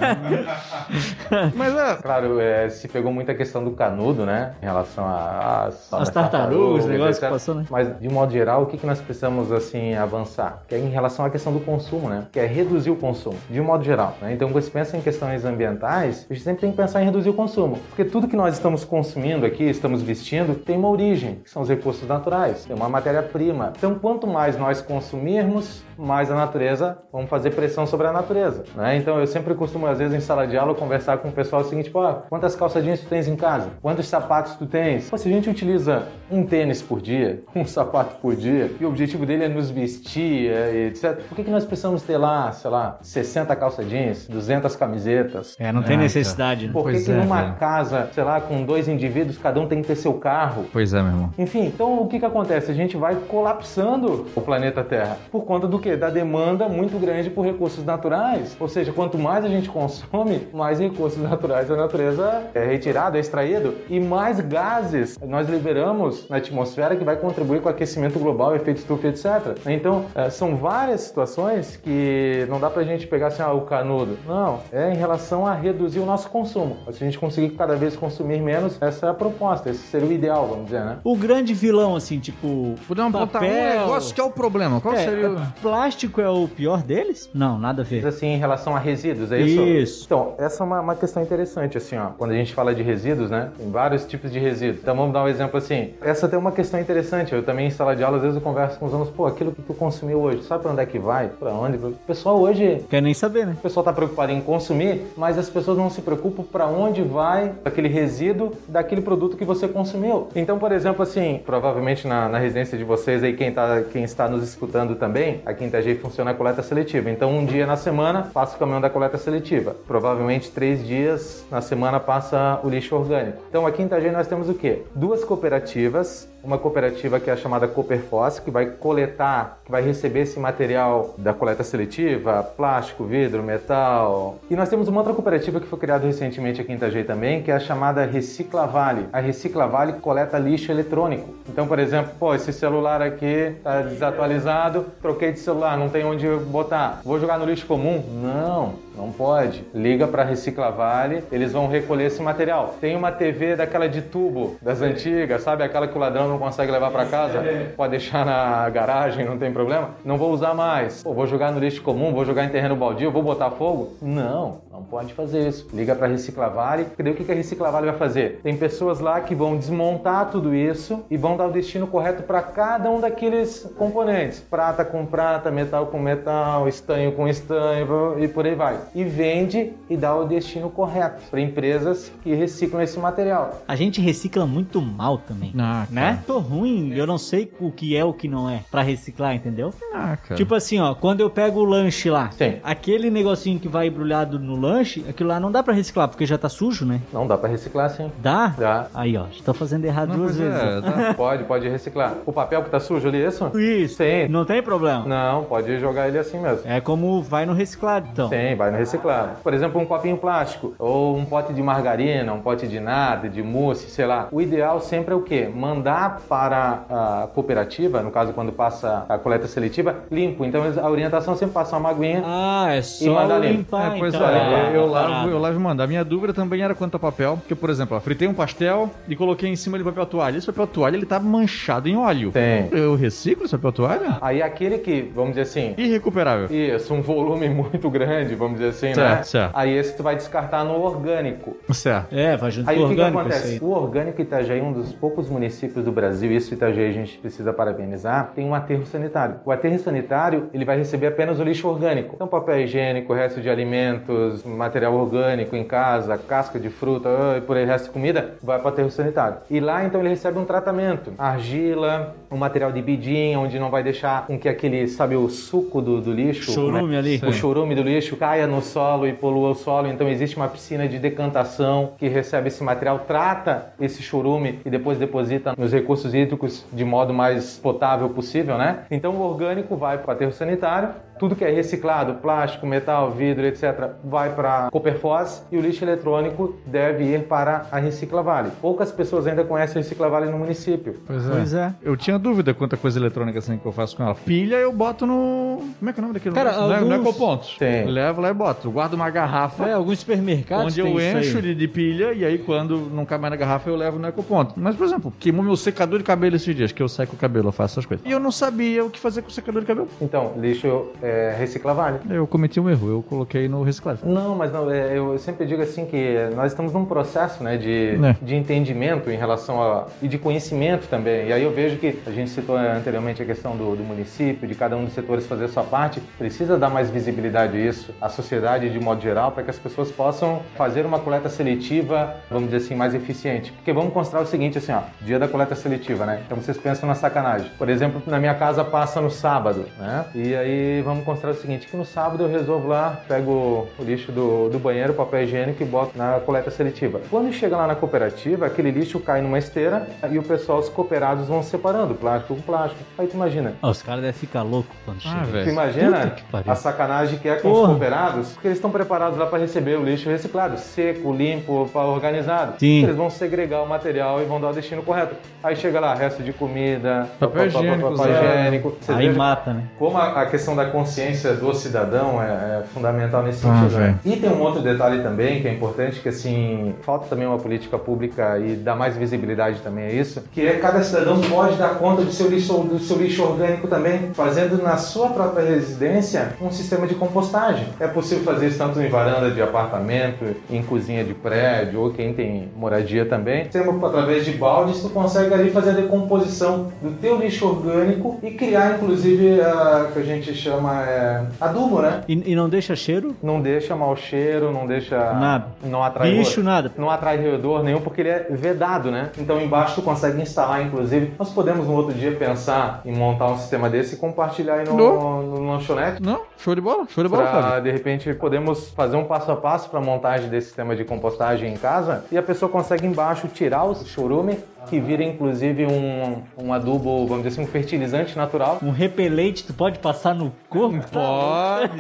*laughs* Mas é. Claro, é, se pegou muito a questão do canudo, né? Em relação a- às As tartarugas, o negócio que passou, né? Mas, de modo geral, o que, que nós precisamos, assim, avançar? Que é em relação à questão do consumo, né? Que é reduzir o consumo, de um modo geral. Né? Então, quando se pensa em questões ambientais, a gente sempre tem que pensar em reduzir o consumo. Porque tudo que nós estamos consumindo aqui, estamos vestindo, tem uma origem, que são os recursos naturais. Tem uma matéria-prima. Então, quanto mais nós consumirmos, mais a natureza, vamos fazer pressão sobre a natureza. Né? Então, eu sempre costumo, às vezes, em sala de aula, conversar com o pessoal o seguinte, pô, quantas calça jeans tu tens em casa? Quantos sapatos tu tens? Pô, se a gente utiliza um tênis por dia, *laughs* um sapato por dia, e o objetivo dele é nos vestir, é, etc., por que, que nós precisamos ter lá, sei lá, 60 calça jeans, 200 camisetas? É, não tem Ah, necessidade, né? Por que, Pois que é, numa casa, sei lá, com dois indivíduos, cada um tem que ter seu carro? Pois é, meu irmão. Enfim, então o que, que acontece? A gente vai colapsando o planeta Terra. Por conta do quê? Da demanda muito grande por recursos naturais. Ou seja, quanto mais a gente consome, mais recursos naturais a natureza é retirado, é extraído. E mais gases nós liberamos na atmosfera que vai contribuir com o aquecimento global, efeito estufa, etc. Então, eh, são várias situações que não dá pra gente pegar assim, ah, o canudo. Não, é em relação a reduzir o nosso consumo. Se a gente conseguir cada vez consumir menos, essa é a proposta, esse seria o ideal, vamos dizer, né? O grande vilão, assim, tipo. Podemos botar um negócio que é o problema. Qual É, seria o... Plástico é o pior deles? Não, nada a ver. assim em relação a resíduos, é isso? Isso. Então, essa é uma, uma questão interessante, assim, ó. Quando a gente fala de resíduos, né? Tem vários tipos de resíduos. Então vamos dar um exemplo assim. Essa tem uma questão interessante. Eu também em sala de aula, às vezes eu converso com os alunos, pô, aquilo que tu consumiu hoje, sabe pra onde é que vai? Pra onde? O pessoal hoje. Quer nem saber, né? O pessoal está preocupado em consumir, mas as pessoas não se preocupam para onde vai aquele resíduo daquele produto que você consumiu. Então, por exemplo, assim, provavelmente na, na residência de vocês aí, quem, tá, quem está nos escutando também, aqui Itajaí funciona a coleta seletiva. Então, um dia na semana passa o caminhão da coleta seletiva. Provavelmente três dias na semana passa o lixo orgânico. Então, aqui em Itajaí nós temos o quê? Duas cooperativas uma cooperativa que é chamada Cooperfos, que vai coletar, que vai receber esse material da coleta seletiva, plástico, vidro, metal. E nós temos uma outra cooperativa que foi criada recentemente aqui em Itajaí também, que é a chamada Recicla Vale. A Recicla Vale coleta lixo eletrônico. Então, por exemplo, pô, esse celular aqui está desatualizado, troquei de celular, não tem onde botar. Vou jogar no lixo comum? Não, não pode. Liga para Recicla Vale, eles vão recolher esse material. Tem uma TV daquela de tubo, das antigas, sabe? Aquela que o ladrão não consegue levar para casa, pode deixar na garagem, não tem problema. Não vou usar mais. Pô, vou jogar no lixo comum, vou jogar em terreno baldio, vou botar fogo? Não, não pode fazer isso. Liga para Reciclavale, que daí o que que a Reciclavale vai fazer? Tem pessoas lá que vão desmontar tudo isso e vão dar o destino correto para cada um daqueles componentes. Prata com prata, metal com metal, estanho com estanho e por aí vai. E vende e dá o destino correto para empresas que reciclam esse material. A gente recicla muito mal também. Ah, né? Tô ruim, eu não sei o que é o que não é pra reciclar, entendeu? Ah, cara. Tipo assim, ó, quando eu pego o lanche lá, Sim. aquele negocinho que vai embrulhado no lanche, aquilo lá não dá pra reciclar, porque já tá sujo, né? Não dá pra reciclar sim. Dá? Dá. Aí, ó, estou fazendo errado Não, duas pois vezes. é, tá. *laughs* Pode, pode reciclar. O papel que tá sujo ali, isso? Isso, Sim. não tem problema. Não, pode jogar ele assim mesmo. É como vai no reciclado, então. Sim, vai no reciclado. Por exemplo, um copinho plástico, ou um pote de margarina, um pote de nada, de mousse, sei lá. O ideal sempre é o quê? Mandar para a cooperativa, no caso quando passa a coleta seletiva, limpo. Então a orientação é sempre passar uma aguinha. Ah, é só mandar limpo. limpar, É, pois então. é, Eu, lavo, eu lavo e mando. A minha dúvida também era quanto ao papel, porque, por exemplo, ó, fritei um pastel e coloquei em cima de papel toalha. Esse papel toalha, ele tá manchado em óleo. Tem. Eu reciclo esse papel toalha? Aí aquele que, vamos dizer assim, Irrecuperável. isso, um volume *laughs* muito grande, vamos dizer assim, né? Certo, certo. Aí esse tu vai descartar no orgânico. Certo. É, vai junto Aí com o o que, que orgânico isso acontece? aí. O Orgânico Itajaí é um dos poucos municípios do Brasil, isso Itajaí a gente precisa parabenizar, tem um aterro sanitário. O aterro sanitário, ele vai receber apenas o lixo orgânico. Então papel higiênico, resto de alimentos, material orgânico em casa, casca de fruta, e por aí resto de comida, vai para o aterro sanitário. E lá então ele recebe um tratamento, argila, um material de bidim, onde não vai deixar com que aquele, sabe, o suco do, do lixo, Chorume né? ali. o chorume do lixo caia no solo e polua o solo, então existe uma piscina de decantação que recebe esse material, trata esse chorume e depois deposita nos recursos hídricos de modo mais potável possível, né? Então o orgânico vai para o aterro sanitário, tudo que é reciclado, plástico, metal, vidro, etc., vai para a Cooperfos e o lixo eletrônico deve ir para a Recicla Vale. Poucas pessoas ainda conhecem a Recicla Vale no município. Pois é. Pois é. Eu tinha dúvida quanto a coisa eletrônica assim que eu faço com ela. Pilha eu boto no. Como é que é o nome daquele Cara? Não é- Não é alguns- ecopontos. Tem. Levo lá e boto. Guardo uma garrafa. É, alguns supermercados Onde tem eu encho de, de pilha e aí quando não cabe mais na garrafa eu levo no ecoponto. Mas, por exemplo, queimou meu secador de cabelo esses dias, que eu seco o cabelo, eu faço essas coisas. E eu não sabia o que fazer com o secador de cabelo. Então, lixo é, Recicla Vale. Eu cometi um erro, eu coloquei no reciclagem. Não, mas não, é, eu sempre digo assim que nós estamos num processo né, de, É. de entendimento em relação a. e de conhecimento também. E aí eu vejo que a gente citou anteriormente a questão do, do município, de cada um dos setores fazer a sua parte. Precisa dar mais visibilidade a isso, à sociedade de modo geral, para que as pessoas possam fazer uma coleta seletiva, vamos dizer assim, mais eficiente. Porque vamos considerar o seguinte, assim, ó, dia da coleta seletiva, né? Então vocês pensam na sacanagem. Por exemplo, na minha casa passa no sábado, né? E aí vamos considerar o seguinte, que no sábado eu resolvo lá, pego o lixo do, do banheiro, papel higiênico e boto na coleta seletiva. Quando chega lá na cooperativa, aquele lixo cai numa esteira e o pessoal, os cooperados vão separando plástico com plástico. Aí tu imagina, Ah, os caras devem ficar loucos quando Ah, chega. Tu velho. imagina a sacanagem que é com os Porra. cooperados? Porque eles estão preparados lá para receber o lixo reciclado, seco, limpo, organizado. Sim. Eles vão segregar o material e vão dar o destino correto. Aí chega lá, resto de comida, Papel pa- pa- pa- higiênico papel higiênico. Aí mata, né? como a, a questão da consciência do cidadão é, é fundamental nesse Ah, sentido. velho. E tem um outro detalhe também que é importante, que assim, falta também uma política pública e dar mais visibilidade também a isso, que é cada cidadão pode dar conta do seu lixo, do seu lixo orgânico também, fazendo na sua própria residência um sistema de compostagem. É possível fazer isso tanto em varanda de apartamento, em cozinha de prédio, ou quem tem moradia também. Sistema através de baldes, tu consegue ali fazer a decomposição do teu lixo orgânico e criar, inclusive, a que a gente chama é, adubo, né? E, e não deixa cheiro? Não deixa mau cheiro, não deixa. Nada. Não atrai Bicho, nada. Não atrai redor nenhum porque ele é vedado, né? Então embaixo tu consegue instalar, inclusive. Nós podemos no outro dia pensar em montar um sistema desse e compartilhar aí no, Não. no lanchonete. Não, show de bola, show de bola, Pra, Fábio. de repente, podemos fazer um passo a passo para montagem desse sistema de compostagem em casa e a pessoa consegue embaixo tirar o chorume, que vira inclusive um, um adubo, vamos dizer assim, um fertilizante natural. Um repelente tu pode passar no corpo? *laughs* Pode.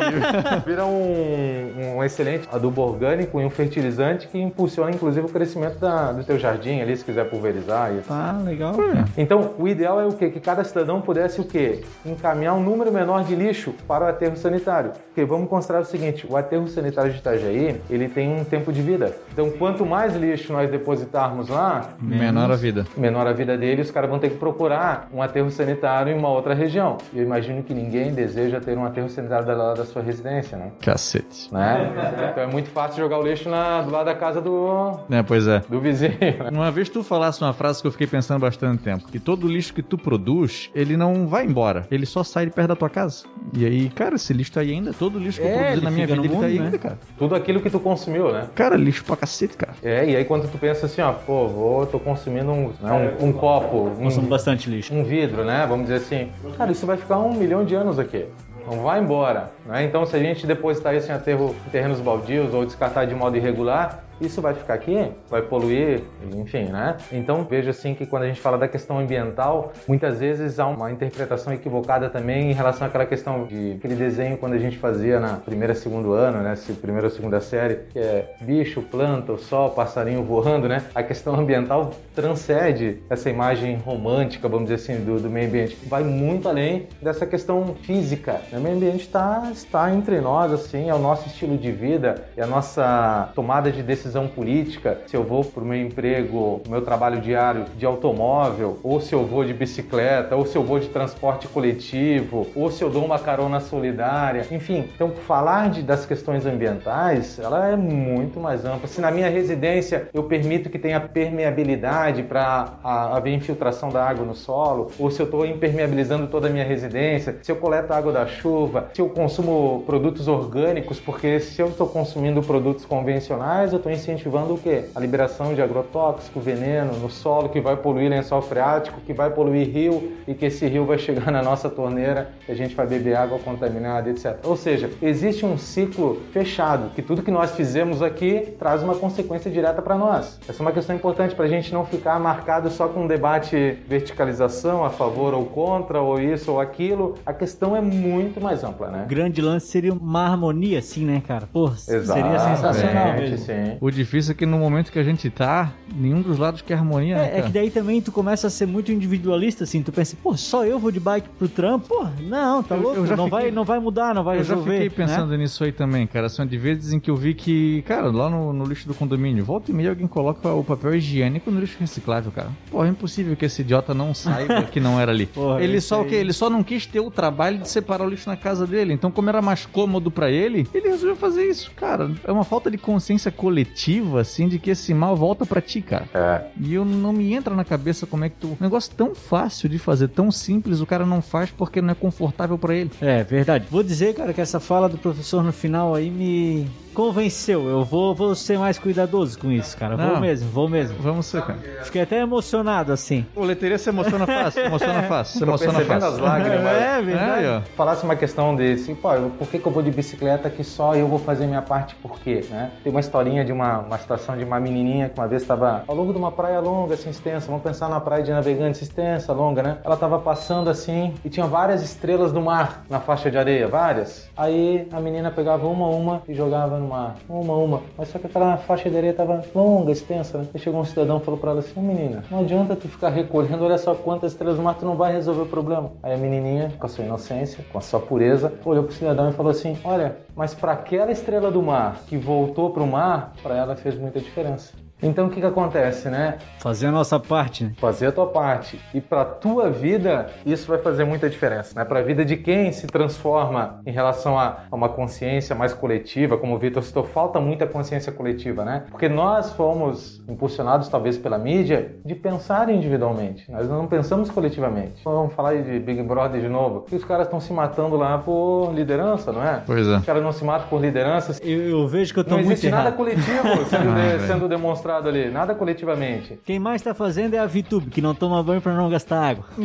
Vira um, um excelente adubo orgânico e um fertilizante que impulsiona inclusive o crescimento da- do teu jardim ali, se quiser pulverizar. E... Ah, legal. Então, o ideal é o quê? Que cada cidadão pudesse o quê? Encaminhar um número menor de lixo para o aterro sanitário. Porque vamos considerar o seguinte, o aterro sanitário de Itajaí, ele tem um tempo de vida. Então, quanto mais lixo nós depositarmos lá, Menor a vida. Menor a vida dele, os caras vão ter que procurar um aterro sanitário em uma outra região. E eu imagino que ninguém deseja ter um aterro sanitário do lado da sua residência, né? Cacete. né? Então é muito fácil jogar o lixo na- do lado da casa do, É, pois é. do vizinho. né? Uma vez tu falasse uma frase que eu fiquei pensando bastante tempo, que todo lixo que tu produz, ele não vai embora, ele só sai de perto da tua casa. E aí, cara, esse lixo tá aí ainda, todo lixo que eu É, produzi ele na minha vida, ele tá aí mundo, né? ainda, cara. Tudo aquilo que tu consumiu, né? Cara, lixo pra cacete, cara. É, e aí quando tu pensa assim, ó, pô, vou, tô consumindo um um, né, um, um copo, um, bastante lixo. um vidro, né? Vamos dizer assim. Cara, isso vai ficar um milhão de anos aqui. Não vai embora. Né? Então, se a gente depositar isso em aterro em terrenos baldios ou descartar de modo irregular, isso vai ficar aqui, vai poluir, enfim, né? Então vejo assim que quando a gente fala da questão ambiental, muitas vezes há uma interpretação equivocada também em relação àquela questão de aquele desenho quando a gente fazia na primeira, segundo ano, né? Se primeira ou segunda série, que é bicho, planta, o sol, passarinho voando, né? A questão ambiental transcende essa imagem romântica, vamos dizer assim, do, do meio ambiente. Vai muito além dessa questão física. O meio ambiente está, está entre nós, assim, é o nosso estilo de vida, é a nossa tomada de decisão decisão política, se eu vou para o meu emprego, meu trabalho diário de automóvel, ou se eu vou de bicicleta, ou se eu vou de transporte coletivo, ou se eu dou uma carona solidária, enfim. Então, falar de, das questões ambientais, ela é muito mais ampla. Se na minha residência eu permito que tenha permeabilidade para haver infiltração da água no solo, ou se eu estou impermeabilizando toda a minha residência, se eu coleto água da chuva, se eu consumo produtos orgânicos, porque se eu estou consumindo produtos convencionais, eu estou incentivando o quê? A liberação de agrotóxico, veneno no solo que vai poluir lençol freático, que vai poluir rio e que esse rio vai *laughs* chegar na nossa torneira e a gente vai beber água contaminada, etc. Ou seja, existe um ciclo fechado que tudo que nós fizemos aqui traz uma consequência direta para nós. Essa é uma questão importante para a gente não ficar marcado só com um debate verticalização a favor ou contra ou isso ou aquilo. A questão é muito mais ampla, né? O grande lance seria uma harmonia, assim, né, cara? Pô, seria Exatamente, sensacional mesmo. sim. O difícil é que no momento que a gente tá, nenhum dos lados quer harmonia, né, É, é cara? que daí também tu começa a ser muito individualista, assim, tu pensa, pô, só eu vou de bike pro trampo? Pô, não, tá Eu- louco, eu já não, fiquei- vai, não vai mudar, não vai Eu já resolver. fiquei né? pensando nisso aí também, cara. São de vezes em que eu vi que, cara, lá no, no lixo do condomínio, volta e meia alguém coloca o papel higiênico no lixo reciclável, cara. Porra, é impossível que esse idiota não saiba que não era ali. *laughs* Porra, ele só o quê? Ele só não quis ter o trabalho de separar o lixo na casa dele. Então, como era mais cômodo pra ele, ele resolveu fazer isso. Cara, é uma falta de consciência coletiva, assim, de que esse mal volta pra ti, cara. É. E eu não me entra na cabeça como é que tu. Um negócio tão fácil de fazer, tão simples, o cara não faz porque não é confortável pra ele. É, verdade. Vou dizer, cara, que essa fala do professor no final aí me convenceu. Eu vou, vou ser mais cuidadoso com isso, cara. Vou Não. mesmo, vou mesmo. Vamos ser, cara. Fiquei até emocionado, assim. O leteria se emociona fácil, se emociona *laughs* fácil, se emociona fácil. as lágrimas. É, É, verdade. aí, ó. falasse uma questão desse, pô, eu- por que, que eu vou de bicicleta que só eu vou fazer minha parte, por quê? Né? Tem uma historinha de uma, uma situação de uma menininha que uma vez estava ao longo de uma praia longa, assim, extensa, vamos pensar numa praia de navegantes extensa, longa, né? Ela estava passando assim e tinha várias estrelas do mar na faixa de areia, várias. Aí a menina pegava uma a uma e jogava no uma a uma. Mas só que aquela faixa de areia estava longa, extensa, né? Aí chegou um cidadão e falou para ela assim, "Ô, menina, não adianta tu ficar recolhendo, olha só quantas estrelas do mar, tu não vai resolver o problema. Aí a menininha, com a sua inocência, com a sua pureza, olhou pro cidadão e falou assim, olha, mas para aquela estrela do mar que voltou pro mar, para ela fez muita diferença. Então o que que acontece, né? Fazer a nossa parte, né? fazer a tua parte. E para tua vida, isso vai fazer muita diferença, né? Para a vida de quem se transforma em relação a, a uma consciência mais coletiva, como o Vitor citou, falta muita consciência coletiva, né? Porque nós fomos impulsionados talvez pela mídia de pensar individualmente. Nós não pensamos coletivamente. Vamos falar aí de Big Brother de novo. Que os caras estão se matando lá por liderança, não é? Pois é. Os caras não se matam por lideranças. Eu, eu vejo que eu tô Não muito existe nada coletivo sendo, *laughs* Ah, de- velho. sendo demonstrado ali, nada coletivamente. Quem mais tá fazendo é a VTube, que não toma banho pra não gastar água. *laughs*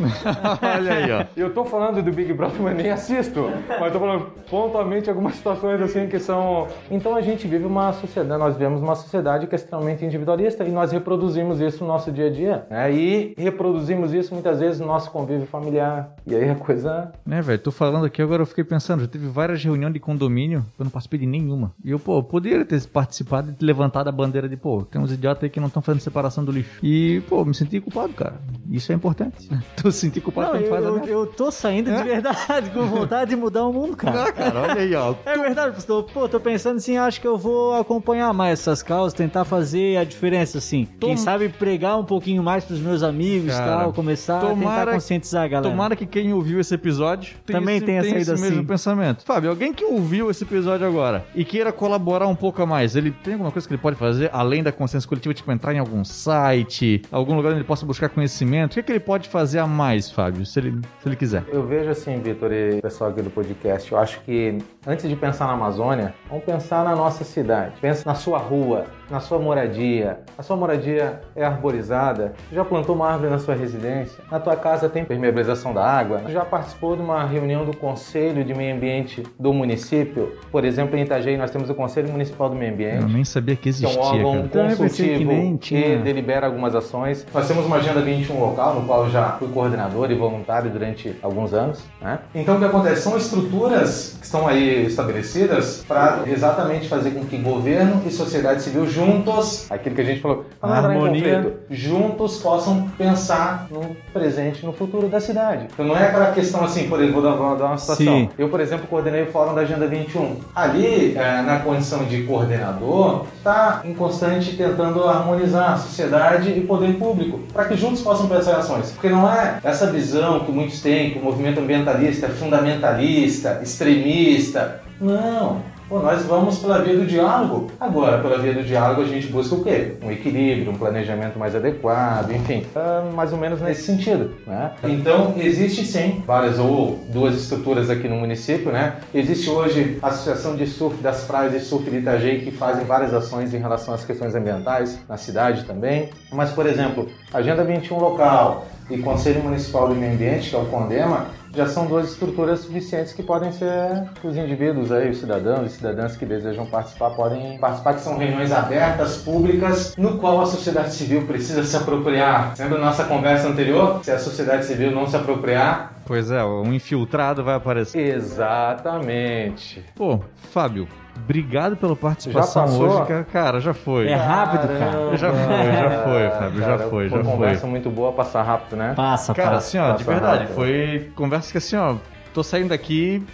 Olha aí, ó. Eu tô falando do Big Brother, mas nem assisto. Mas tô falando pontualmente algumas situações assim que são. Então a gente vive uma sociedade, nós vivemos uma sociedade que é extremamente individualista e nós reproduzimos isso no nosso dia a dia. Né? E reproduzimos isso muitas vezes no nosso convívio familiar. E aí a coisa. Né, velho? Tô falando aqui agora, eu fiquei pensando, já teve várias reuniões de condomínio, eu não participei de nenhuma. E eu, pô, eu poderia ter participado e ter levantado a bandeira de, pô, tem uns idiotas aí que não estão fazendo separação do lixo. E, pô, me senti culpado, cara. Isso é importante. *laughs* tu se sentir culpado Não, quando eu, faz a eu, merda. eu tô saindo de É? verdade, com vontade de mudar o mundo, cara. Ah, cara, olha aí, ó. *laughs* É verdade, pastor. Pô, tô pensando assim, acho que eu vou acompanhar mais essas causas, tentar fazer a diferença, assim. Quem Tom- sabe pregar um pouquinho mais pros meus amigos e tal, começar a tomara- tentar conscientizar a galera. Tomara que quem ouviu esse episódio Também esse, tenha tenha saído esse mesmo assim. pensamento. Fábio, alguém que ouviu esse episódio agora e queira colaborar um pouco a mais, ele tem alguma coisa que ele pode fazer além da consciência consciência coletiva, tipo entrar em algum site, algum lugar onde ele possa buscar conhecimento? O que, é que ele pode fazer a mais, Fábio, se ele, se ele quiser? Eu vejo assim, Vitor e pessoal aqui do podcast, eu acho que antes de pensar na Amazônia, vamos pensar na nossa cidade. Pensa na sua rua, na sua moradia. A sua moradia é arborizada? Já plantou uma árvore na sua residência? Na tua casa tem permeabilização da água? Já participou de uma reunião do Conselho de Meio Ambiente do município? Por exemplo, em Itajaí nós temos o Conselho Municipal do Meio Ambiente. Eu nem sabia que que existia, é um órgão cara. Então, que consultivo que, tinha. delibera algumas ações. Nós temos uma agenda 21 local, no qual eu já fui coordenador e voluntário durante alguns anos. né? Então, o que acontece? São estruturas que estão aí estabelecidas para exatamente fazer com que governo e sociedade civil juntos, aquilo que a gente falou, entrar em Harmonia. conflito, juntos possam pensar no presente e no futuro da cidade. Então, não é aquela questão assim, por exemplo, vou dar, vou dar uma situação. Sim. Eu, por exemplo, coordenei o Fórum da Agenda 21. Ali, eh, na condição de coordenador, está em constante tentando harmonizar a sociedade e poder público, para que juntos possam pensar em ações. Porque não é essa visão que muitos têm, que o movimento ambientalista é fundamentalista, extremista. Não. Nós vamos pela via do diálogo. Agora, pela via do diálogo, a gente busca o quê? Um equilíbrio, um planejamento mais adequado, enfim, ah, mais ou menos nesse sentido. Né? Então, existe sim várias ou duas estruturas aqui no município. Né? Existe hoje a Associação de Surf das Praias de Surf de Itajaí, que fazem várias ações em relação às questões ambientais, na cidade também. Mas, por exemplo, Agenda 21 local e Conselho Municipal do Meio Ambiente, que é o CONDEMA, já são duas estruturas suficientes que podem ser os indivíduos aí, os cidadãos e cidadãs que desejam participar podem participar, que são reuniões abertas, públicas, no qual a sociedade civil precisa se apropriar. Sendo nossa conversa anterior, se a sociedade civil não se apropriar, Pois é, um infiltrado vai aparecer. exatamente. Pô, Fábio, obrigado pela participação Já passou? hoje, cara. Cara, já foi. É rápido, cara. Já foi, já foi, Fábio, já cara, foi, uma já foi. conversa muito boa, passar rápido, né? Passa, Cara, passa. assim, ó, de Passa verdade, rápido. foi conversa que assim, ó, tô saindo daqui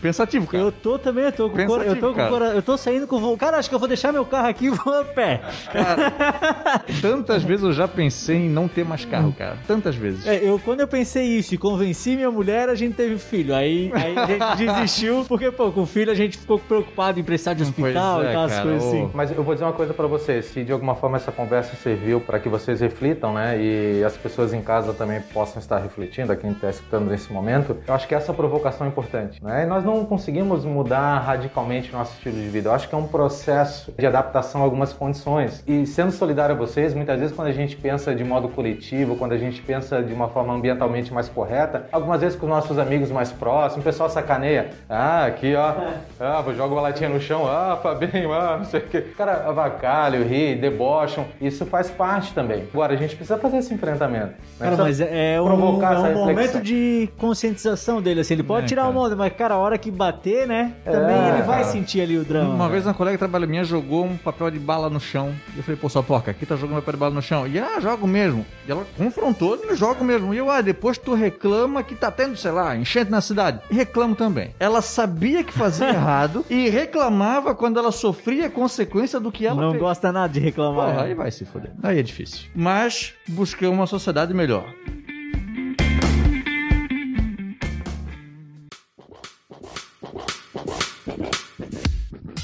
pensativo, cara. Eu tô também, eu tô com cora- eu tô com cara. cora- eu tô saindo com vo- Cara, acho que eu vou deixar meu carro aqui e vou a pé. *laughs* Tantas vezes eu já pensei em não ter mais carro, cara. Tantas vezes. É, eu quando eu pensei isso e convenci minha mulher, a gente teve filho. Aí, aí a gente desistiu, porque, pô, com o filho a gente ficou preocupado em precisar de hospital é, e tal, as cara, coisas ô. assim. Mas eu vou dizer uma coisa pra vocês, se de alguma forma essa conversa serviu para que vocês reflitam, né, e as pessoas em casa também possam estar refletindo, a quem está escutando nesse momento, eu acho que essa provocação é importante, né? E nós não conseguimos mudar radicalmente o nosso estilo de vida. Eu acho que é um processo de adaptação a algumas condições. E sendo solidário a vocês, muitas vezes quando a gente pensa de modo coletivo, quando a gente pensa de uma forma ambientalmente mais correta, algumas vezes com os nossos amigos mais próximos, o pessoal sacaneia. Ah, aqui ó, *laughs* ah, vou jogar uma latinha no chão, ah, Fabinho, ah, não sei o que. Cara, avacalham, ri, debocham. Isso faz parte também. Agora, a gente precisa fazer esse enfrentamento. né? Cara, mas é, é um, provocar é um momento de conscientização dele, assim. Ele pode É, tirar cara. uma onda, mas, cara, a hora que bater, né? Também É, ele vai cara. sentir ali o drama. Uma né? vez uma colega de trabalho minha jogou um papel de bala no chão. E eu falei, pô, sua porca, aqui tá jogando papel de bala no chão. E ah, jogo mesmo. E ela confrontou, ele jogo mesmo. E eu, ah, depois tu reclama que tá tendo, sei lá, enchente na cidade. E reclamo também. Ela sabia que fazia *laughs* errado e reclamava quando ela sofria a consequência do que ela Não fez. gosta nada de reclamar. Porra, aí vai se foder. Aí é difícil. Mas buscamos uma sociedade melhor.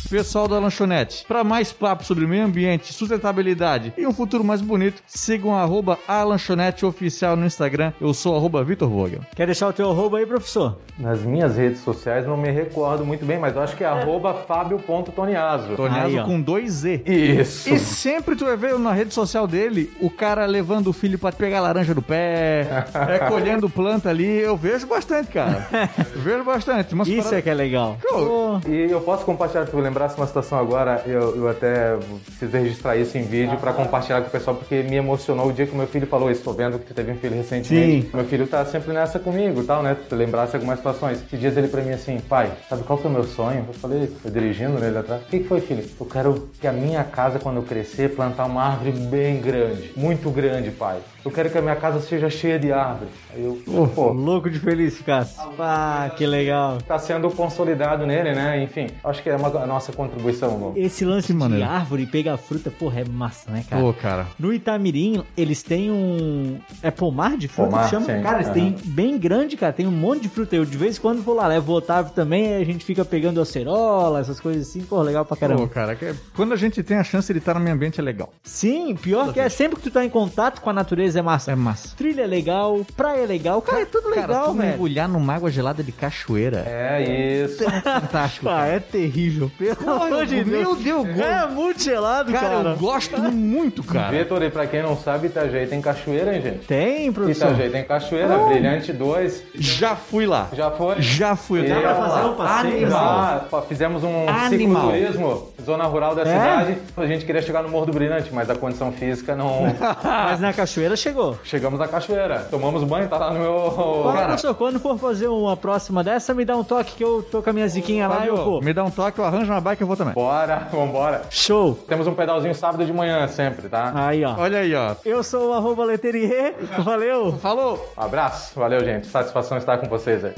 Pessoal da lanchonete, para mais papo sobre meio ambiente, sustentabilidade e um futuro mais bonito, sigam arroba a lanchonete oficial no Instagram. Eu sou arroba Vitor Vogel. Quer deixar o teu arroba aí, professor? Nas minhas redes sociais não me recordo muito bem, mas eu acho que é arroba fábio.toniaso. Toniaso com dois Z. Isso. E sempre tu vai ver na rede social dele o cara levando o filho pra pegar a laranja do pé, *laughs* é, colhendo planta ali. Eu vejo bastante, cara. *laughs* vejo bastante. Isso é que é legal. Pô, E eu posso compartilhar, se eu lembrasse uma situação agora, eu, eu até preciso registrar isso em vídeo pra compartilhar com o pessoal, porque me emocionou o dia que meu filho falou isso. Tô vendo que tu teve um filho recentemente. Sim. Meu filho tá sempre nessa comigo tal, né? Se lembrasse algumas situações. Esses dias ele pra mim assim, pai, sabe qual que é o meu sonho? Eu falei, eu dirigindo nele atrás. O que, que foi, filho? Eu quero que a minha casa, quando eu crescer, plantar uma árvore bem grande. Muito grande, pai. Eu quero que a minha casa seja cheia de árvores. Aí eu, pô, Louco de feliz, Cássio. Ah, que legal. está sendo consolidado nele, né? Enfim, acho que é uma- a nossa contribuição. Esse lance Que de maneiro. árvore e pegar fruta, porra, é massa, né, cara? Pô, cara. No Itamirim, eles têm um. É pomar de fruta Pomar, que chama? sim. Cara, eles têm bem grande, cara. Tem um monte de fruta. Eu de vez em quando vou lá, levo o Otávio também. aí A gente fica pegando acerola, essas coisas assim. Pô, legal pra caramba. Pô, cara, quando a gente tem a chance de estar no meio ambiente é legal. Sim, pior que é sempre que tu tá em contato com a natureza é massa. É massa. Trilha é legal, praia é legal, cara, é tudo Cara, legal, tu velho. mergulhar numa água gelada de cachoeira É isso. é fantástico. *laughs* Ah, é terrível. Pelo amor de meu Deus. Deus, go- É muito gelado, Cara, cara. eu gosto muito, *laughs* cara. Vitor, e pra quem não sabe, Itajaí tem cachoeira, hein, gente? Tem, professor. Itajaí tem cachoeira, Brilhante 2. Já fui lá. Já foi? Já fui. Dá pra fazer um passeio? Animal. Ah, fizemos um Animal. cicloturismo, zona rural da É? cidade. A gente queria chegar no Morro do Brilhante, mas a condição física não. *laughs* Mas na cachoeira chegou. Chegamos na cachoeira, tomamos banho, tá lá no meu. Ó, professor, quando for fazer uma próxima dessa, me dá um toque que eu tô com a minha ziquinha lá e eu vou. me dá um toque, eu arranjo uma bike e eu vou também. Bora, vambora. Show. Temos um pedalzinho sábado de manhã sempre, tá? Aí, ó. Olha aí, ó. Eu sou o arroba Leterier. *laughs* Valeu. Falou! Um abraço, valeu, gente. Satisfação estar com vocês aí.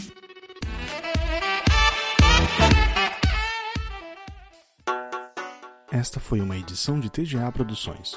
Esta foi uma edição de TGA Produções.